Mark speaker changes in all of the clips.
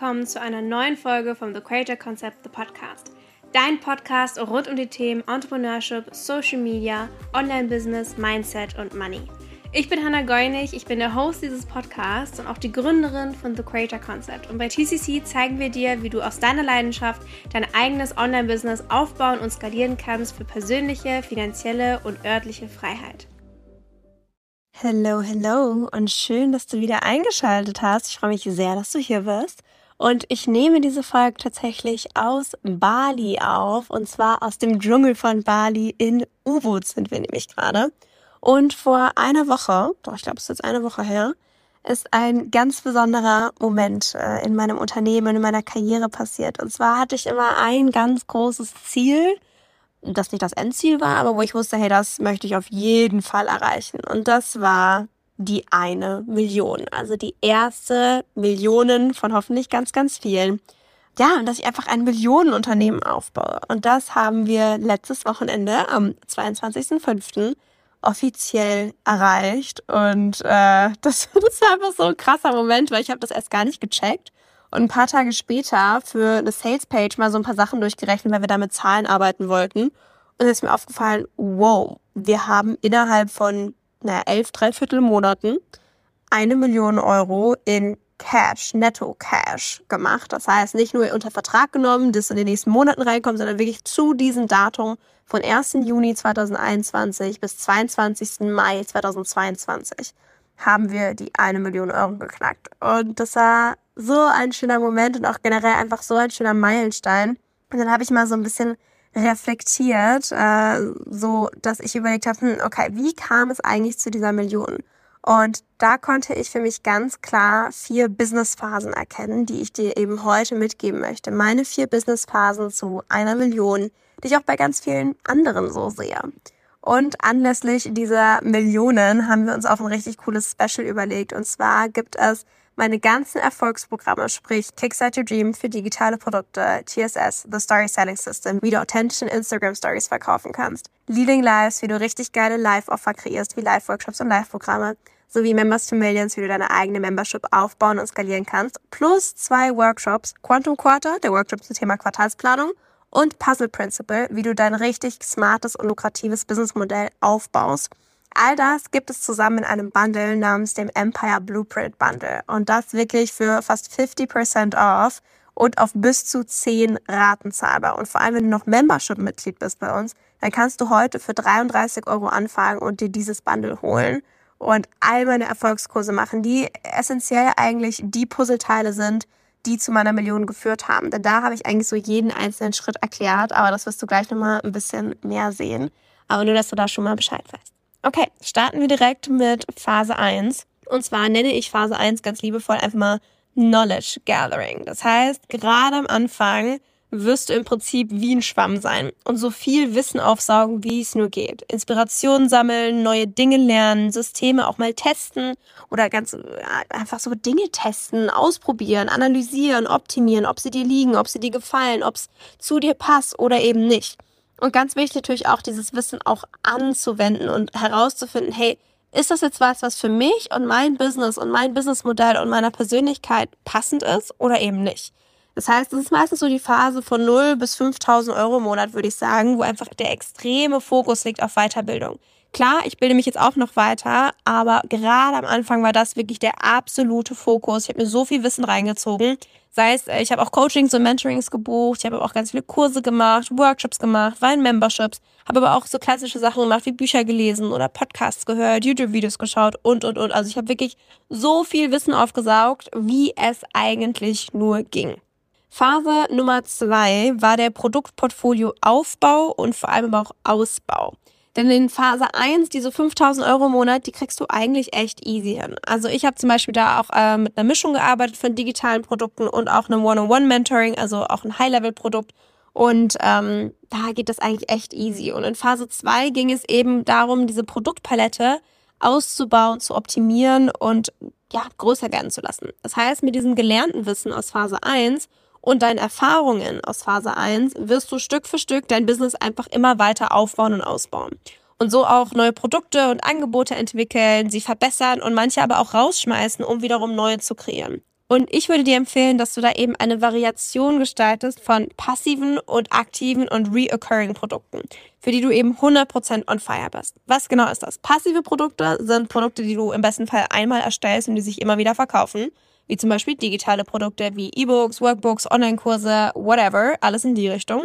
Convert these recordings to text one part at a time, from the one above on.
Speaker 1: willkommen zu einer neuen Folge vom The Creator Concept, The Podcast. Dein Podcast rund um die Themen Entrepreneurship, Social Media, Online-Business, Mindset und Money. Ich bin Hannah Goinig, ich bin der Host dieses Podcasts und auch die Gründerin von The Creator Concept. Und bei TCC zeigen wir dir, wie du aus deiner Leidenschaft dein eigenes Online-Business aufbauen und skalieren kannst für persönliche, finanzielle und örtliche Freiheit.
Speaker 2: Hello, hello und schön, dass du wieder eingeschaltet hast. Ich freue mich sehr, dass du hier bist. Und ich nehme diese Folge tatsächlich aus Bali auf und zwar aus dem Dschungel von Bali in Ubud sind wir nämlich gerade. Und vor einer Woche, doch ich glaube, es ist jetzt eine Woche her, ist ein ganz besonderer Moment äh, in meinem Unternehmen, in meiner Karriere passiert. Und zwar hatte ich immer ein ganz großes Ziel, das nicht das Endziel war, aber wo ich wusste, hey, das möchte ich auf jeden Fall erreichen. Und das war die eine Million. Also die erste Millionen von hoffentlich ganz, ganz vielen. Ja, und dass ich einfach ein Millionenunternehmen aufbaue. Und das haben wir letztes Wochenende am 22.05. offiziell erreicht. Und äh, das, das war einfach so ein krasser Moment, weil ich habe das erst gar nicht gecheckt. Und ein paar Tage später für eine Salespage mal so ein paar Sachen durchgerechnet, weil wir da mit Zahlen arbeiten wollten. Und es ist mir aufgefallen, wow, wir haben innerhalb von naja, elf, dreiviertel Monaten eine Million Euro in Cash, Netto Cash gemacht. Das heißt, nicht nur unter Vertrag genommen, das in den nächsten Monaten reinkommt, sondern wirklich zu diesem Datum von 1. Juni 2021 bis 22. Mai 2022 haben wir die eine Million Euro geknackt. Und das war so ein schöner Moment und auch generell einfach so ein schöner Meilenstein. Und dann habe ich mal so ein bisschen reflektiert, äh, so dass ich überlegt habe, hm, okay, wie kam es eigentlich zu dieser Million? Und da konnte ich für mich ganz klar vier Businessphasen erkennen, die ich dir eben heute mitgeben möchte. Meine vier Businessphasen zu einer Million, die ich auch bei ganz vielen anderen so sehe. Und anlässlich dieser Millionen haben wir uns auch ein richtig cooles Special überlegt. Und zwar gibt es meine ganzen Erfolgsprogramme, sprich Kickstart Your Dream für digitale Produkte, TSS, The Story Selling System, wie du authentischen Instagram Stories verkaufen kannst, Leading Lives, wie du richtig geile Live-Offer kreierst, wie Live-Workshops und Live-Programme, sowie Members to Millions, wie du deine eigene Membership aufbauen und skalieren kannst, plus zwei Workshops, Quantum Quarter, der Workshop zum Thema Quartalsplanung und Puzzle Principle, wie du dein richtig smartes und lukratives Businessmodell aufbaust. All das gibt es zusammen in einem Bundle namens dem Empire Blueprint Bundle. Und das wirklich für fast 50% off und auf bis zu 10 Raten zahlbar. Und vor allem, wenn du noch Membership-Mitglied bist bei uns, dann kannst du heute für 33 Euro anfangen und dir dieses Bundle holen und all meine Erfolgskurse machen, die essentiell eigentlich die Puzzleteile sind, die zu meiner Million geführt haben. Denn da habe ich eigentlich so jeden einzelnen Schritt erklärt, aber das wirst du gleich nochmal ein bisschen mehr sehen. Aber nur, dass du da schon mal Bescheid weißt. Okay, starten wir direkt mit Phase 1. Und zwar nenne ich Phase 1 ganz liebevoll einfach mal Knowledge Gathering. Das heißt, gerade am Anfang wirst du im Prinzip wie ein Schwamm sein und so viel Wissen aufsaugen, wie es nur geht. Inspiration sammeln, neue Dinge lernen, Systeme auch mal testen oder ganz einfach so Dinge testen, ausprobieren, analysieren, optimieren, ob sie dir liegen, ob sie dir gefallen, ob es zu dir passt oder eben nicht. Und ganz wichtig natürlich auch dieses Wissen auch anzuwenden und herauszufinden, hey, ist das jetzt was, was für mich und mein Business und mein Businessmodell und meiner Persönlichkeit passend ist oder eben nicht? Das heißt, es ist meistens so die Phase von 0 bis 5000 Euro im Monat, würde ich sagen, wo einfach der extreme Fokus liegt auf Weiterbildung. Klar, ich bilde mich jetzt auch noch weiter, aber gerade am Anfang war das wirklich der absolute Fokus. Ich habe mir so viel Wissen reingezogen. Sei es, äh, ich habe auch Coachings und Mentorings gebucht, ich habe auch ganz viele Kurse gemacht, Workshops gemacht, war in Memberships, habe aber auch so klassische Sachen gemacht wie Bücher gelesen oder Podcasts gehört, YouTube-Videos geschaut und, und, und. Also ich habe wirklich so viel Wissen aufgesaugt, wie es eigentlich nur ging. Phase Nummer zwei war der Produktportfolio Aufbau und vor allem aber auch Ausbau. Denn in Phase 1, diese 5000 Euro im Monat, die kriegst du eigentlich echt easy hin. Also ich habe zum Beispiel da auch äh, mit einer Mischung gearbeitet von digitalen Produkten und auch einem One-on-One-Mentoring, also auch ein High-Level-Produkt. Und ähm, da geht das eigentlich echt easy. Und in Phase 2 ging es eben darum, diese Produktpalette auszubauen, zu optimieren und ja, größer werden zu lassen. Das heißt, mit diesem gelernten Wissen aus Phase 1 und deinen Erfahrungen aus Phase 1 wirst du Stück für Stück dein Business einfach immer weiter aufbauen und ausbauen. Und so auch neue Produkte und Angebote entwickeln, sie verbessern und manche aber auch rausschmeißen, um wiederum neue zu kreieren. Und ich würde dir empfehlen, dass du da eben eine Variation gestaltest von passiven und aktiven und reoccurring Produkten, für die du eben 100% on fire bist. Was genau ist das? Passive Produkte sind Produkte, die du im besten Fall einmal erstellst und die sich immer wieder verkaufen, wie zum Beispiel digitale Produkte wie E-Books, Workbooks, Online-Kurse, whatever, alles in die Richtung.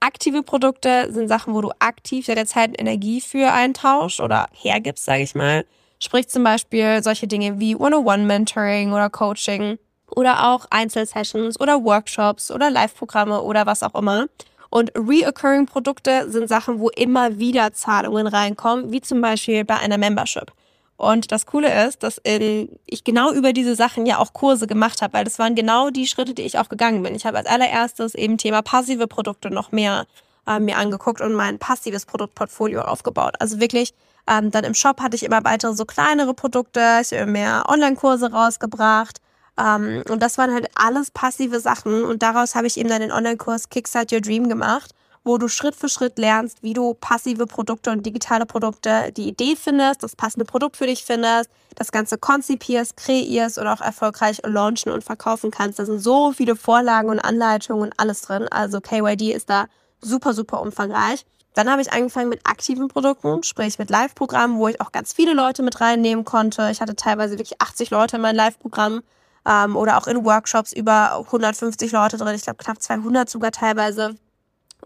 Speaker 2: Aktive Produkte sind Sachen, wo du aktiv deine Zeit und Energie für eintauschst oder hergibst, sage ich mal. Sprich zum Beispiel solche Dinge wie One-on-One-Mentoring oder Coaching oder auch Einzelsessions oder Workshops oder Live-Programme oder was auch immer. Und reoccurring Produkte sind Sachen, wo immer wieder Zahlungen reinkommen, wie zum Beispiel bei einer Membership. Und das Coole ist, dass ich genau über diese Sachen ja auch Kurse gemacht habe, weil das waren genau die Schritte, die ich auch gegangen bin. Ich habe als allererstes eben Thema passive Produkte noch mehr äh, mir angeguckt und mein passives Produktportfolio aufgebaut. Also wirklich, ähm, dann im Shop hatte ich immer weitere so kleinere Produkte, ich habe mehr Online-Kurse rausgebracht. Ähm, und das waren halt alles passive Sachen. Und daraus habe ich eben dann den Online-Kurs Kickstart Your Dream gemacht wo du Schritt für Schritt lernst, wie du passive Produkte und digitale Produkte, die Idee findest, das passende Produkt für dich findest, das Ganze konzipierst, kreierst und auch erfolgreich launchen und verkaufen kannst. Da sind so viele Vorlagen und Anleitungen und alles drin. Also KYD ist da super, super umfangreich. Dann habe ich angefangen mit aktiven Produkten, sprich mit Live-Programmen, wo ich auch ganz viele Leute mit reinnehmen konnte. Ich hatte teilweise wirklich 80 Leute in meinem Live-Programm ähm, oder auch in Workshops über 150 Leute drin. Ich glaube knapp 200 sogar teilweise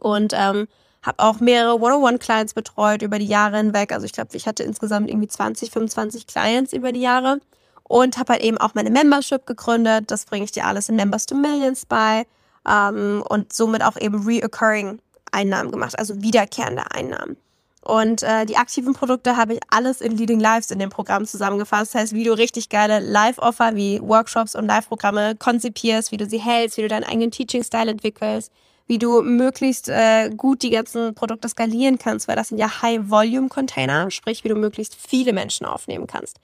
Speaker 2: und ähm, habe auch mehrere One-on-One-Clients betreut über die Jahre hinweg. Also ich glaube, ich hatte insgesamt irgendwie 20, 25 Clients über die Jahre und habe halt eben auch meine Membership gegründet. Das bringe ich dir alles in Members to Millions bei ähm, und somit auch eben reoccurring Einnahmen gemacht, also wiederkehrende Einnahmen. Und äh, die aktiven Produkte habe ich alles in Leading Lives in dem Programm zusammengefasst. Das heißt, wie du richtig geile Live-Offer wie Workshops und Live-Programme konzipierst, wie du sie hältst, wie du deinen eigenen Teaching-Style entwickelst, wie du möglichst äh, gut die ganzen Produkte skalieren kannst, weil das sind ja High-Volume-Container, sprich, wie du möglichst viele Menschen aufnehmen kannst.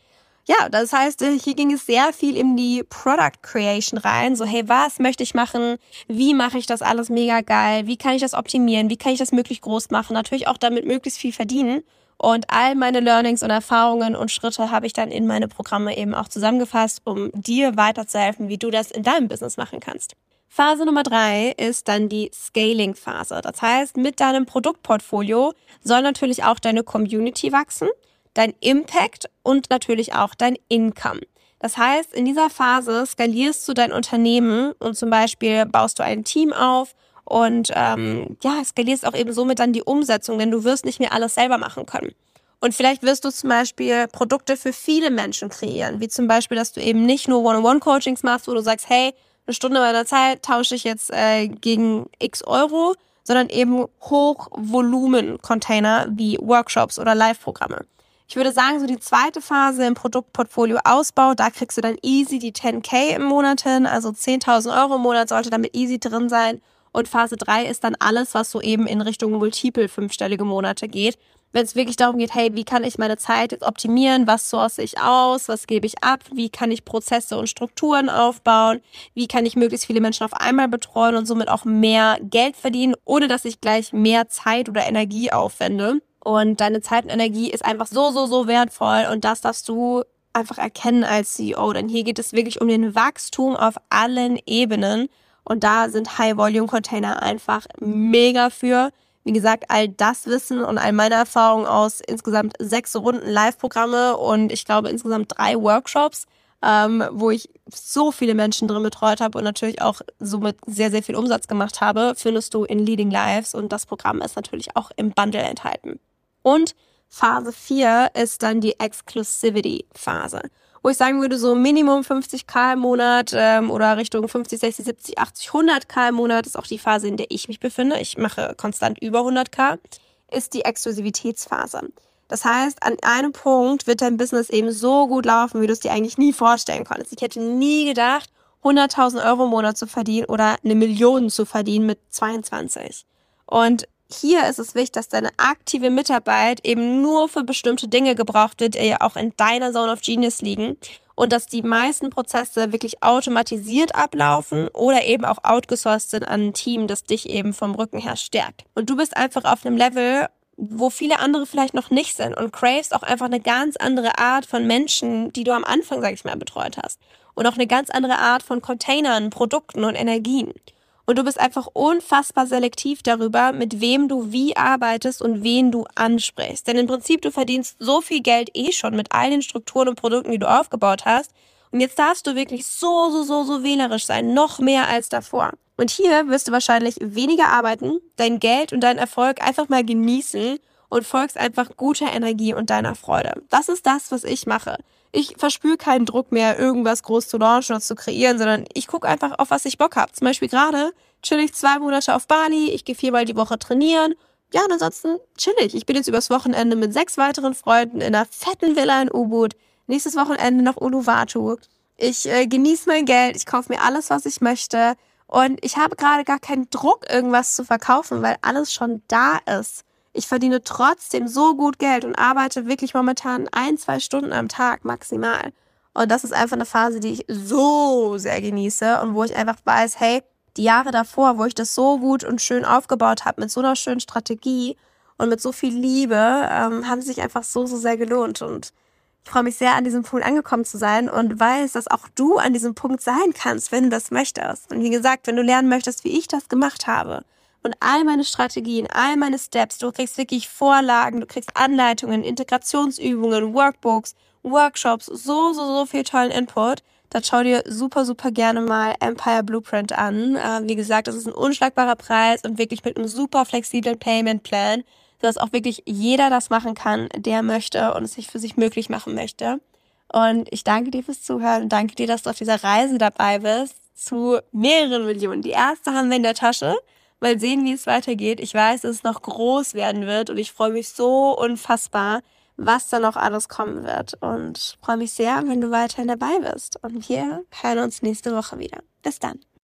Speaker 2: Ja, das heißt, äh, hier ging es sehr viel in die Product Creation rein. So, hey, was möchte ich machen? Wie mache ich das alles mega geil? Wie kann ich das optimieren? Wie kann ich das möglichst groß machen? Natürlich auch damit möglichst viel verdienen. Und all meine Learnings und Erfahrungen und Schritte habe ich dann in meine Programme eben auch zusammengefasst, um dir weiterzuhelfen, wie du das in deinem Business machen kannst. Phase Nummer drei ist dann die Scaling-Phase. Das heißt, mit deinem Produktportfolio soll natürlich auch deine Community wachsen, dein Impact und natürlich auch dein Income. Das heißt, in dieser Phase skalierst du dein Unternehmen und zum Beispiel baust du ein Team auf und ähm, ja, skalierst auch eben somit dann die Umsetzung, denn du wirst nicht mehr alles selber machen können. Und vielleicht wirst du zum Beispiel Produkte für viele Menschen kreieren, wie zum Beispiel, dass du eben nicht nur One-on-One-Coachings machst, wo du sagst, hey, eine Stunde meiner Zeit tausche ich jetzt äh, gegen x Euro, sondern eben Hochvolumen-Container wie Workshops oder Live-Programme. Ich würde sagen, so die zweite Phase im Produktportfolio Ausbau, da kriegst du dann easy die 10k im Monat hin, also 10.000 Euro im Monat sollte damit easy drin sein. Und Phase 3 ist dann alles, was so eben in Richtung multiple fünfstellige Monate geht. Wenn es wirklich darum geht, hey, wie kann ich meine Zeit jetzt optimieren, was source ich aus, was gebe ich ab, wie kann ich Prozesse und Strukturen aufbauen, wie kann ich möglichst viele Menschen auf einmal betreuen und somit auch mehr Geld verdienen, ohne dass ich gleich mehr Zeit oder Energie aufwende. Und deine Zeit und Energie ist einfach so, so, so wertvoll und das darfst du einfach erkennen als CEO, denn hier geht es wirklich um den Wachstum auf allen Ebenen und da sind High-Volume-Container einfach mega für. Wie gesagt, all das Wissen und all meine Erfahrungen aus insgesamt sechs Runden Live-Programme und ich glaube insgesamt drei Workshops, ähm, wo ich so viele Menschen drin betreut habe und natürlich auch somit sehr, sehr viel Umsatz gemacht habe, findest du in Leading Lives und das Programm ist natürlich auch im Bundle enthalten. Und Phase 4 ist dann die Exclusivity-Phase wo ich sagen würde, so Minimum 50k im Monat ähm, oder Richtung 50, 60, 70, 80, 100k im Monat ist auch die Phase, in der ich mich befinde. Ich mache konstant über 100k, ist die Exklusivitätsphase. Das heißt, an einem Punkt wird dein Business eben so gut laufen, wie du es dir eigentlich nie vorstellen konntest. Ich hätte nie gedacht, 100.000 Euro im Monat zu verdienen oder eine Million zu verdienen mit 22. Und hier ist es wichtig, dass deine aktive Mitarbeit eben nur für bestimmte Dinge gebraucht wird, die ja auch in deiner Zone of Genius liegen und dass die meisten Prozesse wirklich automatisiert ablaufen oder eben auch outgesourced sind an ein Team, das dich eben vom Rücken her stärkt. Und du bist einfach auf einem Level, wo viele andere vielleicht noch nicht sind und craves auch einfach eine ganz andere Art von Menschen, die du am Anfang, sag ich mal, betreut hast. und auch eine ganz andere Art von Containern, Produkten und Energien. Und du bist einfach unfassbar selektiv darüber, mit wem du wie arbeitest und wen du ansprichst. Denn im Prinzip, du verdienst so viel Geld eh schon mit all den Strukturen und Produkten, die du aufgebaut hast. Und jetzt darfst du wirklich so, so, so, so wählerisch sein. Noch mehr als davor. Und hier wirst du wahrscheinlich weniger arbeiten, dein Geld und deinen Erfolg einfach mal genießen und folgst einfach guter Energie und deiner Freude. Das ist das, was ich mache. Ich verspüre keinen Druck mehr, irgendwas groß zu launchen oder zu kreieren, sondern ich gucke einfach auf, was ich Bock habe. Zum Beispiel gerade chill ich zwei Monate auf Bali, ich gehe viermal die Woche trainieren. Ja, und ansonsten chill ich. Ich bin jetzt übers Wochenende mit sechs weiteren Freunden in einer fetten Villa in Ubud. Nächstes Wochenende noch Uluwatu. Ich äh, genieße mein Geld, ich kaufe mir alles, was ich möchte. Und ich habe gerade gar keinen Druck, irgendwas zu verkaufen, weil alles schon da ist. Ich verdiene trotzdem so gut Geld und arbeite wirklich momentan ein, zwei Stunden am Tag maximal. Und das ist einfach eine Phase, die ich so sehr genieße und wo ich einfach weiß, hey, die Jahre davor, wo ich das so gut und schön aufgebaut habe, mit so einer schönen Strategie und mit so viel Liebe, ähm, haben sich einfach so, so sehr gelohnt. Und ich freue mich sehr, an diesem Punkt angekommen zu sein und weiß, dass auch du an diesem Punkt sein kannst, wenn du das möchtest. Und wie gesagt, wenn du lernen möchtest, wie ich das gemacht habe, und all meine Strategien, all meine Steps. Du kriegst wirklich Vorlagen, du kriegst Anleitungen, Integrationsübungen, Workbooks, Workshops, so, so, so viel tollen Input. Da schau dir super, super gerne mal Empire Blueprint an. Äh, wie gesagt, das ist ein unschlagbarer Preis und wirklich mit einem super flexiblen Payment Plan, sodass auch wirklich jeder das machen kann, der möchte und es sich für sich möglich machen möchte. Und ich danke dir fürs Zuhören und danke dir, dass du auf dieser Reise dabei bist zu mehreren Millionen. Die erste haben wir in der Tasche. Mal sehen, wie es weitergeht. Ich weiß, dass es noch groß werden wird und ich freue mich so unfassbar, was da noch alles kommen wird. Und freue mich sehr, wenn du weiterhin dabei bist. Und wir hören uns nächste Woche wieder. Bis dann.